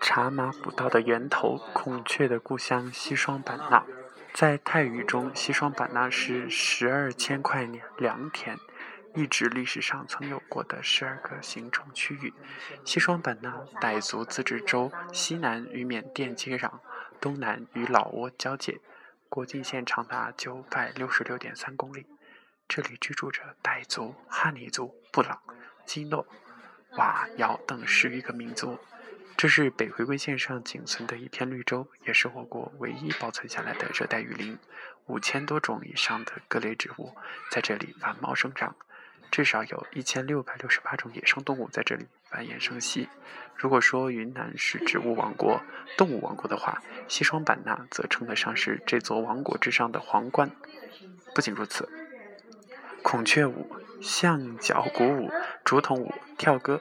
茶马古道的源头，孔雀的故乡西双版纳。在泰语中，西双版纳是十二千块良田，一指历史上曾有过的十二个行政区域。西双版纳傣族自治州西南与缅甸接壤，东南与老挝交界，国境线长达九百六十六点三公里。这里居住着傣族、哈尼族、布朗、基诺、佤、瑶等十余个民族。这是北回归线上仅存的一片绿洲，也是我国唯一保存下来的热带雨林。五千多种以上的各类植物在这里繁茂生长，至少有一千六百六十八种野生动物在这里繁衍生息。如果说云南是植物王国、动物王国的话，西双版纳则称得上是这座王国之上的皇冠。不仅如此，孔雀舞、象脚鼓舞、竹筒舞、跳歌。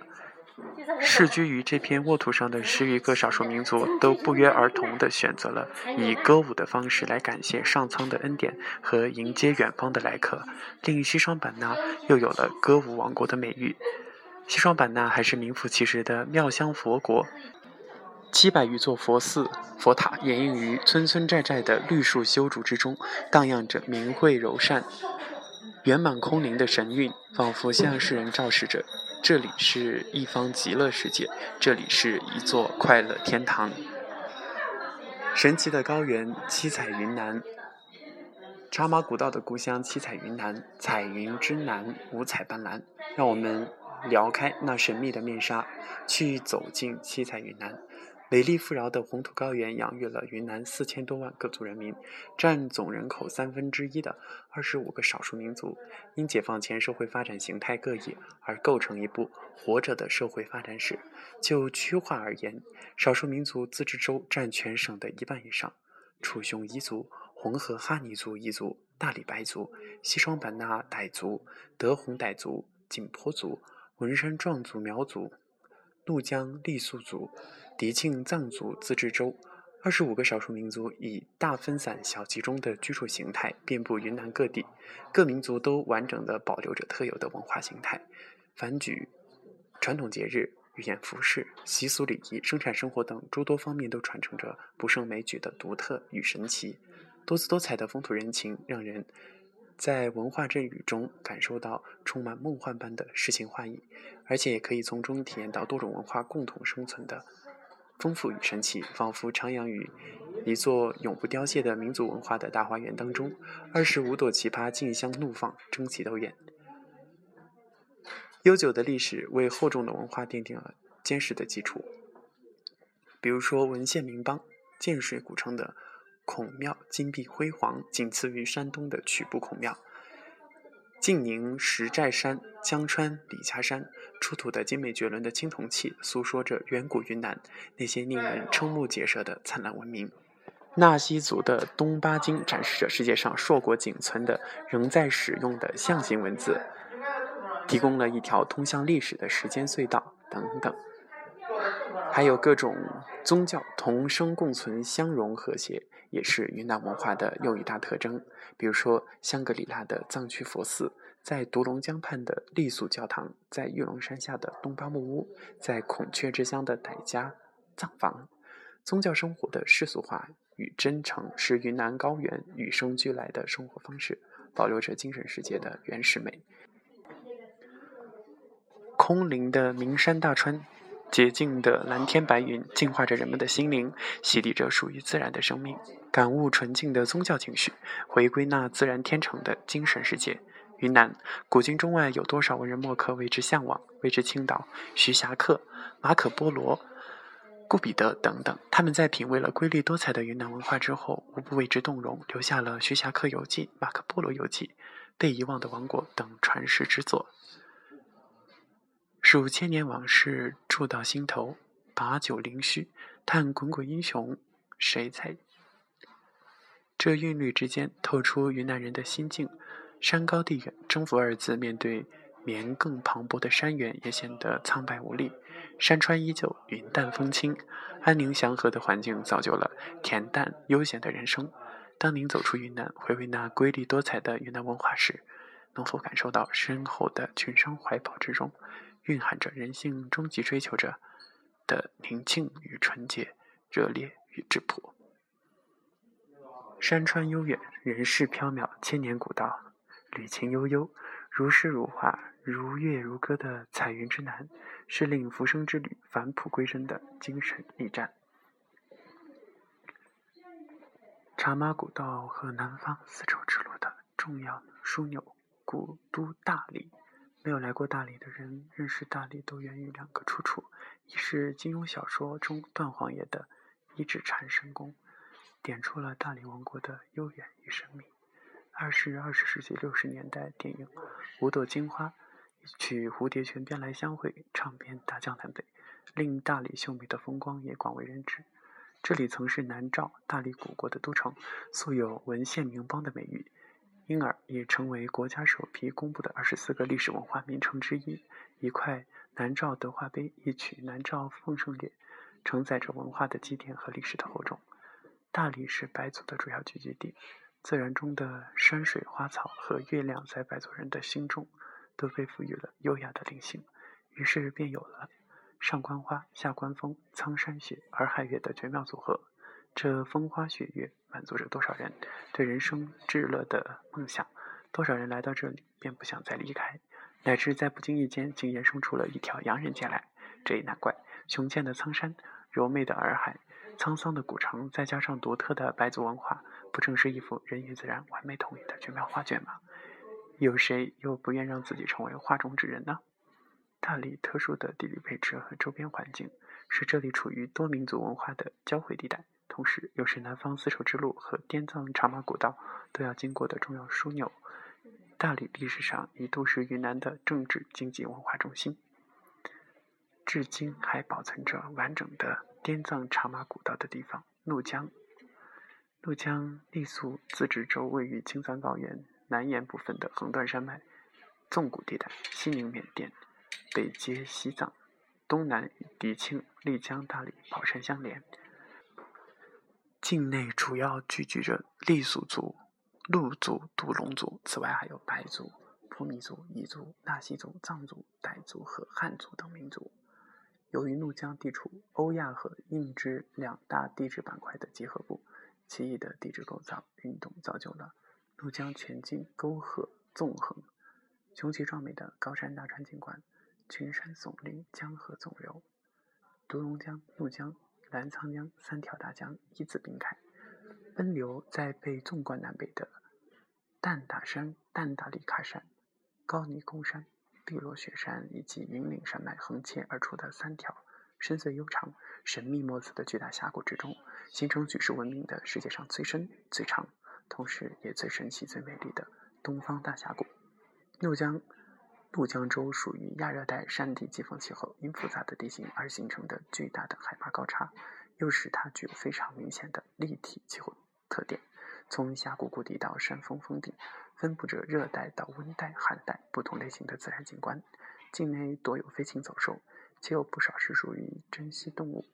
世居于这片沃土上的十余个少数民族，都不约而同地选择了以歌舞的方式来感谢上苍的恩典和迎接远方的来客，令西双版纳又有了歌舞王国的美誉。西双版纳还是名副其实的妙香佛国，七百余座佛寺、佛塔掩映于村村寨寨的绿树修竹之中，荡漾着明慧柔善、圆满空灵的神韵，仿佛向世人昭示着。这里是一方极乐世界，这里是一座快乐天堂。神奇的高原，七彩云南。茶马古道的故乡，七彩云南，彩云之南，五彩斑斓。让我们撩开那神秘的面纱，去走进七彩云南。美丽富饶的红土高原养育了云南四千多万各族人民，占总人口三分之一的二十五个少数民族，因解放前社会发展形态各异而构成一部活着的社会发展史。就区划而言，少数民族自治州占全省的一半以上，楚雄彝族、红河哈尼族彝族、大理白族、西双版纳傣族、德宏傣族、景颇族、文山壮族苗族、怒江傈僳族。迪庆藏族自治州，二十五个少数民族以大分散小集中的居住形态遍布云南各地，各民族都完整的保留着特有的文化形态，繁举、传统节日、语言、服饰、习俗、礼仪、生产生活等诸多方面都传承着不胜枚举的独特与神奇，多姿多彩的风土人情，让人在文化阵雨中感受到充满梦幻般的诗情画意，而且也可以从中体验到多种文化共同生存的。丰富与神奇，仿佛徜徉于一座永不凋谢的民族文化的大花园当中。二十五朵奇葩竞相怒放，争奇斗艳。悠久的历史为厚重的文化奠定了坚实的基础。比如说，文献名邦建水古城的孔庙金碧辉煌，仅次于山东的曲阜孔庙。晋宁石寨山、江川李家山出土的精美绝伦的青铜器，诉说着远古云南那些令人瞠目结舌的灿烂文明。纳西族的东巴经展示着世界上硕果仅存的仍在使用的象形文字，提供了一条通向历史的时间隧道等等。还有各种宗教同生共存、相融和谐，也是云南文化的又一大特征。比如说，香格里拉的藏区佛寺，在独龙江畔的傈僳教堂，在玉龙山下的东巴木屋，在孔雀之乡的傣家藏房，宗教生活的世俗化与真诚，是云南高原与生俱来的生活方式，保留着精神世界的原始美。空灵的名山大川。洁净的蓝天白云净化着人们的心灵，洗涤着属于自然的生命，感悟纯净的宗教情绪，回归那自然天成的精神世界。云南古今中外有多少文人墨客为之向往，为之倾倒？徐霞客、马可·波罗、顾彼得等等，他们在品味了瑰丽多彩的云南文化之后，无不为之动容，留下了《徐霞客游记》《马可·波罗游记》《被遗忘的王国》等传世之作。数千年往事触到心头，把酒临虚，叹滚滚英雄谁在？这韵律之间透出云南人的心境。山高地远，征服二字面对绵亘磅礴的山原，也显得苍白无力。山川依旧，云淡风轻，安宁祥和的环境造就了恬淡悠闲的人生。当您走出云南，回味那瑰丽多彩的云南文化时，能否感受到深厚的群山怀抱之中？蕴含着人性终极追求者的宁静与纯洁，热烈与质朴。山川悠远，人世缥缈，千年古道，旅情悠悠，如诗如画，如月如歌的彩云之南，是令浮生之旅返璞归真的精神驿站。茶马古道和南方丝绸之路的重要枢纽，古都大理。没有来过大理的人，认识大理都源于两个出处：一是金庸小说中段皇爷的一指禅神功。点出了大理王国的悠远与神秘。二是二十世纪六十年代电影《五朵金花》一曲蝴蝶泉边来相会，唱遍大江南北，令大理秀美的风光也广为人知。这里曾是南诏大理古国的都城，素有文献名邦的美誉，因而也成为国家首批公布的二十四个历史文化名城之一。一块南诏德化碑一曲南诏奉圣乐，承载着文化的积淀和历史的厚重。大理是白族的主要聚居地，自然中的山水花草和月亮，在白族人的心中都被赋予了优雅的灵性，于是便有了上观花、下观风、苍山雪、洱海月的绝妙组合。这风花雪月满足着多少人对人生至乐的梦想？多少人来到这里便不想再离开，乃至在不经意间竟延伸出了一条洋人街来。这也难怪，雄健的苍山，柔媚的洱海。沧桑的古城，再加上独特的白族文化，不正是一幅人与自然完美统一的绝妙画卷吗？有谁又不愿让自己成为画中之人呢？大理特殊的地理位置和周边环境，使这里处于多民族文化的交汇地带，同时又是南方丝绸之路和滇藏茶马古道都要经过的重要枢纽。大理历史上一度是云南的政治、经济、文化中心，至今还保存着完整的。滇藏茶马古道的地方，怒江。怒江傈僳自治州位于青藏高原南延部分的横断山脉纵谷地带，西临缅甸，北接西藏，东南与迪庆、丽江、大理、保山相连。境内主要聚居着傈僳族、祹族、独龙族，此外还有白族、普米族、彝族、纳西族、藏族、傣族和汉族等民族。由于怒江地处欧亚和印支两大地质板块的结合部，奇异的地质构造运动造就了怒江全境沟壑纵横、雄奇壮美的高山大川景观，群山耸立，江河纵流，独龙江、怒江、澜沧江三条大江一字并开，奔流在被纵贯南北的蛋打山、蛋打里卡山、高尼公山。碧落雪山以及云岭山脉横切而出的三条深邃悠长、神秘莫测的巨大峡谷之中，形成举世闻名的世界上最深、最长，同时也最神奇、最美丽的东方大峡谷。怒江，怒江州属于亚热带山地季风气候，因复杂的地形而形成的巨大的海拔高差，又使它具有非常明显的立体气候特点。从峡谷谷底到山峰峰顶，分布着热带到温带、寒带不同类型的自然景观。境内多有飞禽走兽，且有不少是属于珍稀动物，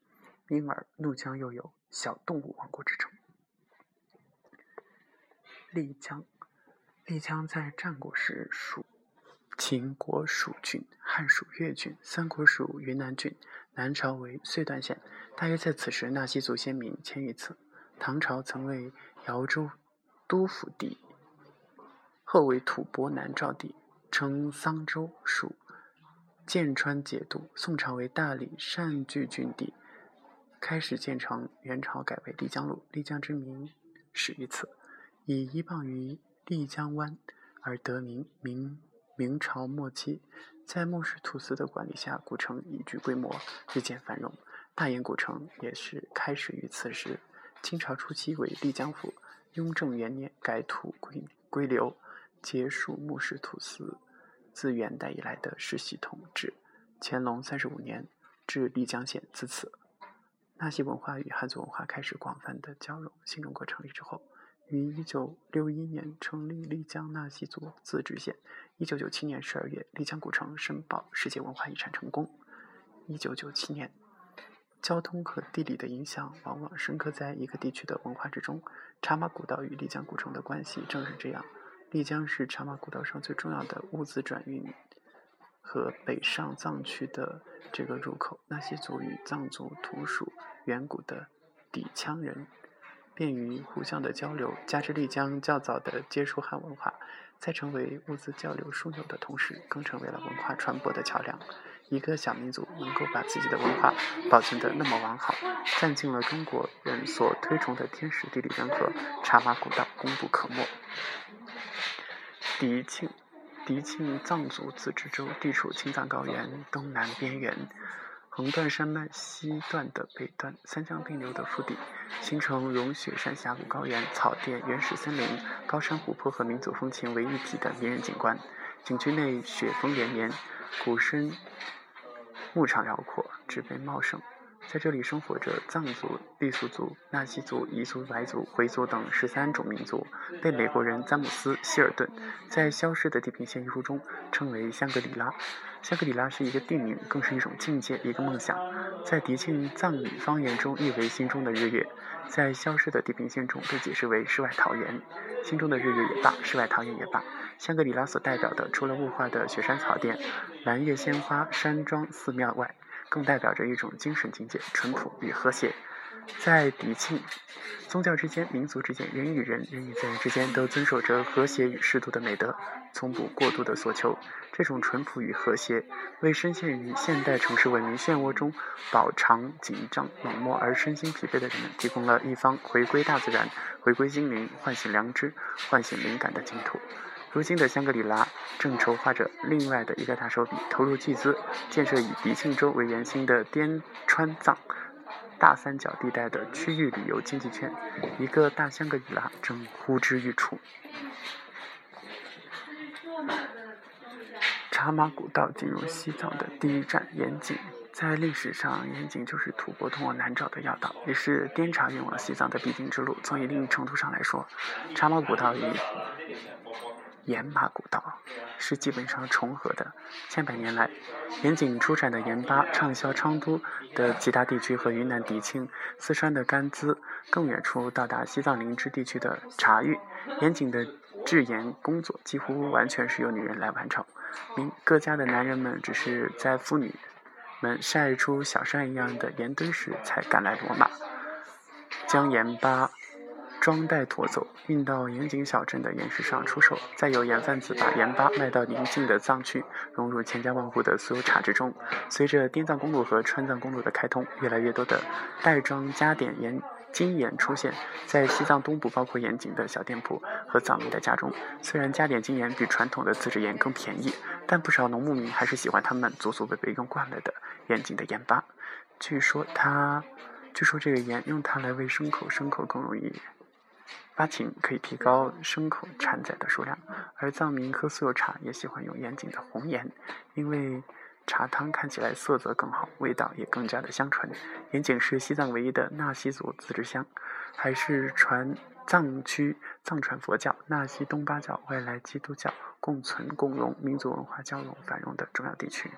因而怒江又有“小动物王国”之称。丽江，丽江在战国时属秦国属郡，汉属越郡，三国属云南郡，南朝为遂段县。大约在此时，纳西族先民迁于此。唐朝曾为瑶州都府地，后为吐蕃南诏地，称桑州，属剑川节度。宋朝为大理善聚郡地，开始建成。元朝改为丽江路，丽江之名始于此，以依傍于丽江湾而得名。明明朝末期，在木氏土司的管理下，古城已具规模，日渐繁荣。大研古城也是开始于此时。清朝初期为丽江府，雍正元年改土归归流，结束木氏土司自元代以来的世袭统治。乾隆三十五年至丽江县，自此纳西文化与汉族文化开始广泛的交融。新中国成立之后，于一九六一年成立丽江纳西族自治县。一九九七年十二月，丽江古城申报世界文化遗产成功。一九九七年。交通和地理的影响往往深刻在一个地区的文化之中。茶马古道与丽江古城的关系正是这样。丽江是茶马古道上最重要的物资转运和北上藏区的这个入口。纳西族与藏族同属远古的氐羌人，便于互相的交流。加之丽江较早的接触汉文化，在成为物资交流枢纽的同时，更成为了文化传播的桥梁。一个小民族能够把自己的文化保存得那么完好，占尽了中国人所推崇的天时地利人和，茶马古道功不可没。迪庆，迪庆藏族自治州地处青藏高原东南边缘，横断山脉西段的北段，三江并流的腹地，形成融雪山峡谷高原、草甸、原始森林、高山湖泊和民族风情为一体的迷人景观。景区内雪峰连绵，谷深牧场辽阔，植被茂盛。在这里生活着藏族、傈僳族、纳西族、彝族、白族、回族等十三种民族，被美国人詹姆斯·希尔顿在《消失的地平线》一书中称为香格里拉。香格里拉是一个地名，更是一种境界，一个梦想。在迪庆藏语方言中译为“心中的日月”，在《消失的地平线》中被解释为“世外桃源”。心中的日月也罢，世外桃源也罢，香格里拉所代表的，除了雾化的雪山草甸、蓝叶鲜花、山庄、寺庙外，更代表着一种精神境界，淳朴与和谐。在迪庆，宗教之间、民族之间、人与人、人与自然之间，都遵守着和谐与适度的美德，从不过度的索求。这种淳朴与和谐，为深陷于现代城市文明漩涡中、饱尝紧张冷漠而身心疲惫的人们，提供了一方回归大自然、回归心灵、唤醒良知、唤醒灵感的净土。如今的香格里拉正筹划着另外的一个大手笔，投入巨资建设以迪庆州为圆心的滇川藏大三角地带的区域旅游经济圈，一个大香格里拉正呼之欲出。茶马古道进入西藏的第一站盐井，在历史上，盐井就是吐蕃通往南诏的要道，也是滇茶运往西藏的必经之路。从一定程度上来说，茶马古道与盐巴古道是基本上重合的。千百年来，盐井出产的盐巴畅销昌都的其他地区和云南迪庆、四川的甘孜，更远处到达西藏林芝地区的茶域。盐井的制盐工作几乎完全是由女人来完成，民各家的男人们只是在妇女们晒出小山一样的盐堆时，才赶来罗马，将盐巴。装袋驮走，运到盐井小镇的盐市上出售，再由盐贩子把盐巴卖到邻近的藏区，融入千家万户的所有茶之中。随着滇藏公路和川藏公路的开通，越来越多的袋装加碘盐精盐出现在西藏东部，包括盐井的小店铺和藏民的家中。虽然加碘精盐比传统的自制盐更便宜，但不少农牧民还是喜欢他们祖祖辈辈用惯了的盐井的盐巴。据说它，据说这个盐用它来喂牲口，牲口更容易。发情可以提高牲口产崽的数量，而藏民喝酥油茶也喜欢用盐井的红盐，因为茶汤看起来色泽更好，味道也更加的香醇。盐井是西藏唯一的纳西族自治乡，还是传藏区藏传佛教、纳西东巴教、外来基督教共存共荣、民族文化交融繁荣的重要地区。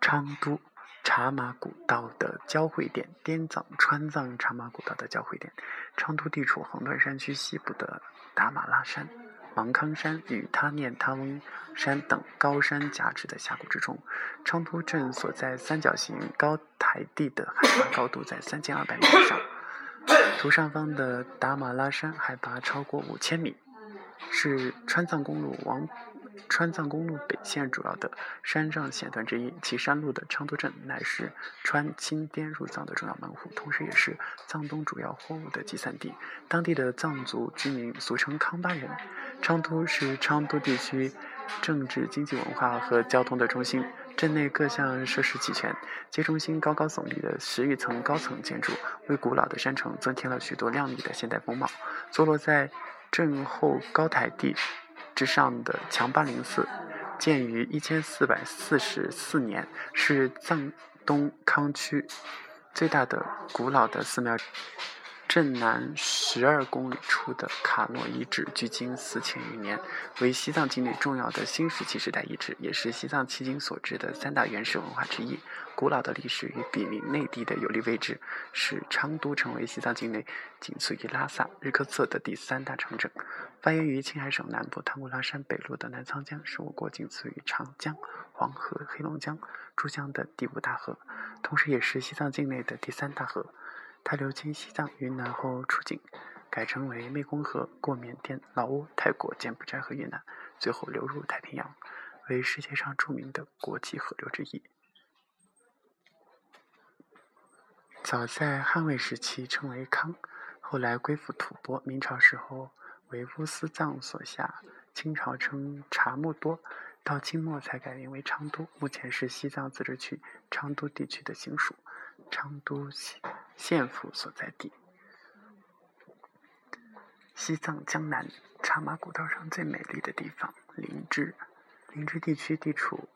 昌都。茶马古道的交汇点，滇藏、川藏茶马古道的交汇点。昌都地处横断山区西部的达玛拉山、芒康山与他念他翁山等高山夹峙的峡谷之中。昌都镇所在三角形高台地的海拔高度在三千二百米以上，图上方的达玛拉山海拔超过五千米，是川藏公路往。川藏公路北线主要的山上线段之一，其山路的昌都镇乃是川钦滇入藏的重要门户，同时也是藏东主要货物的集散地。当地的藏族居民俗称康巴人。昌都是昌都地区政治、经济、文化和交通的中心，镇内各项设施齐全，街中心高高耸立的十余层高层建筑，为古老的山城增添了许多亮丽的现代风貌。坐落在镇后高台地。之上的强巴林寺，建于一千四百四十四年，是藏东康区最大的古老的寺庙。镇南十二公里处的卡诺遗址，距今四千余年，为西藏境内重要的新石器时代遗址，也是西藏迄今所知的三大原始文化之一。古老的历史与毗邻内地的有利位置，使昌都成为西藏境内仅次于拉萨、日喀则的第三大城镇。发源于青海省南部唐古拉山北麓的南沧江，是我国仅次于长江、黄河、黑龙江、珠江的第五大河，同时也是西藏境内的第三大河。它流经西藏、云南后出境，改称为湄公河，过缅甸、老挝、泰国、柬埔寨和越南，最后流入太平洋，为世界上著名的国际河流之一。早在汉魏时期称为康，后来归附吐蕃，明朝时候为乌斯藏所辖，清朝称察木多，到清末才改名为昌都，目前是西藏自治区昌都地区的行署，昌都西县府所在地。西藏江南茶马古道上最美丽的地方，林芝，林芝地区地处。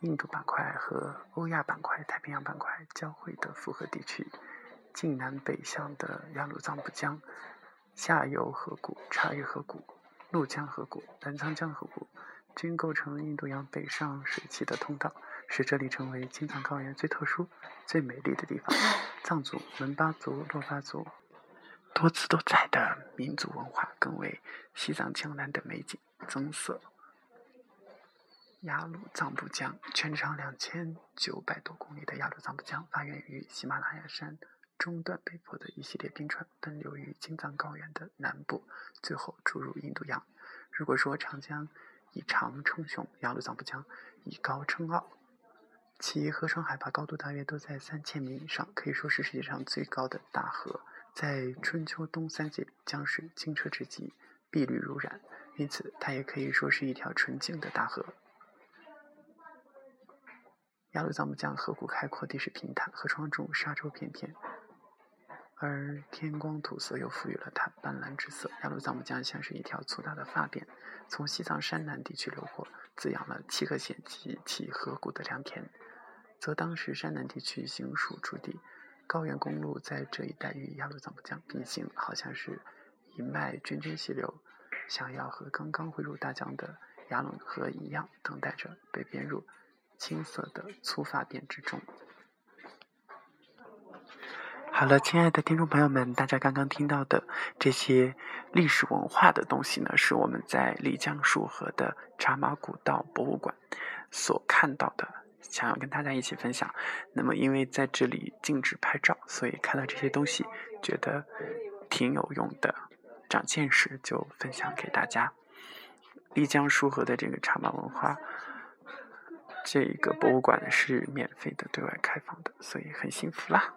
印度板块和欧亚板块、太平洋板块交汇的复合地区，晋南北向的雅鲁藏布江下游河谷、察隅河谷、怒江河谷、澜沧江河谷，均构成印度洋北上水汽的通道，使这里成为青藏高原最特殊、最美丽的地方。藏族、门巴族、珞巴族多姿多彩的民族文化，更为西藏江南的美景增色。雅鲁藏布江，全长两千九百多公里的雅鲁藏布江，发源于喜马拉雅山中段北坡的一系列冰川，奔流于青藏高原的南部，最后注入印度洋。如果说长江以长称雄，雅鲁藏布江以高称傲，其河床海拔高度大约都在三千米以上，可以说是世界上最高的大河。在春秋冬三季，江水清澈至极，碧绿如染，因此它也可以说是一条纯净的大河。雅鲁藏布江河谷开阔，地势平坦，河床中沙洲片片，而天光土色又赋予了它斑斓之色。雅鲁藏布江像是一条粗大的发辫，从西藏山南地区流过，滋养了七个县及其河谷的良田，则当时山南地区行属驻地，高原公路在这一带与雅鲁藏布江并行，好像是一脉涓涓细流，想要和刚刚汇入大江的雅鲁河一样，等待着被编入。青色的粗发辫之中。好了，亲爱的听众朋友们，大家刚刚听到的这些历史文化的东西呢，是我们在丽江束河的茶马古道博物馆所看到的，想要跟大家一起分享。那么，因为在这里禁止拍照，所以看到这些东西觉得挺有用的，长见识，就分享给大家。丽江束河的这个茶马文化。这个博物馆是免费的对外开放的，所以很幸福啦。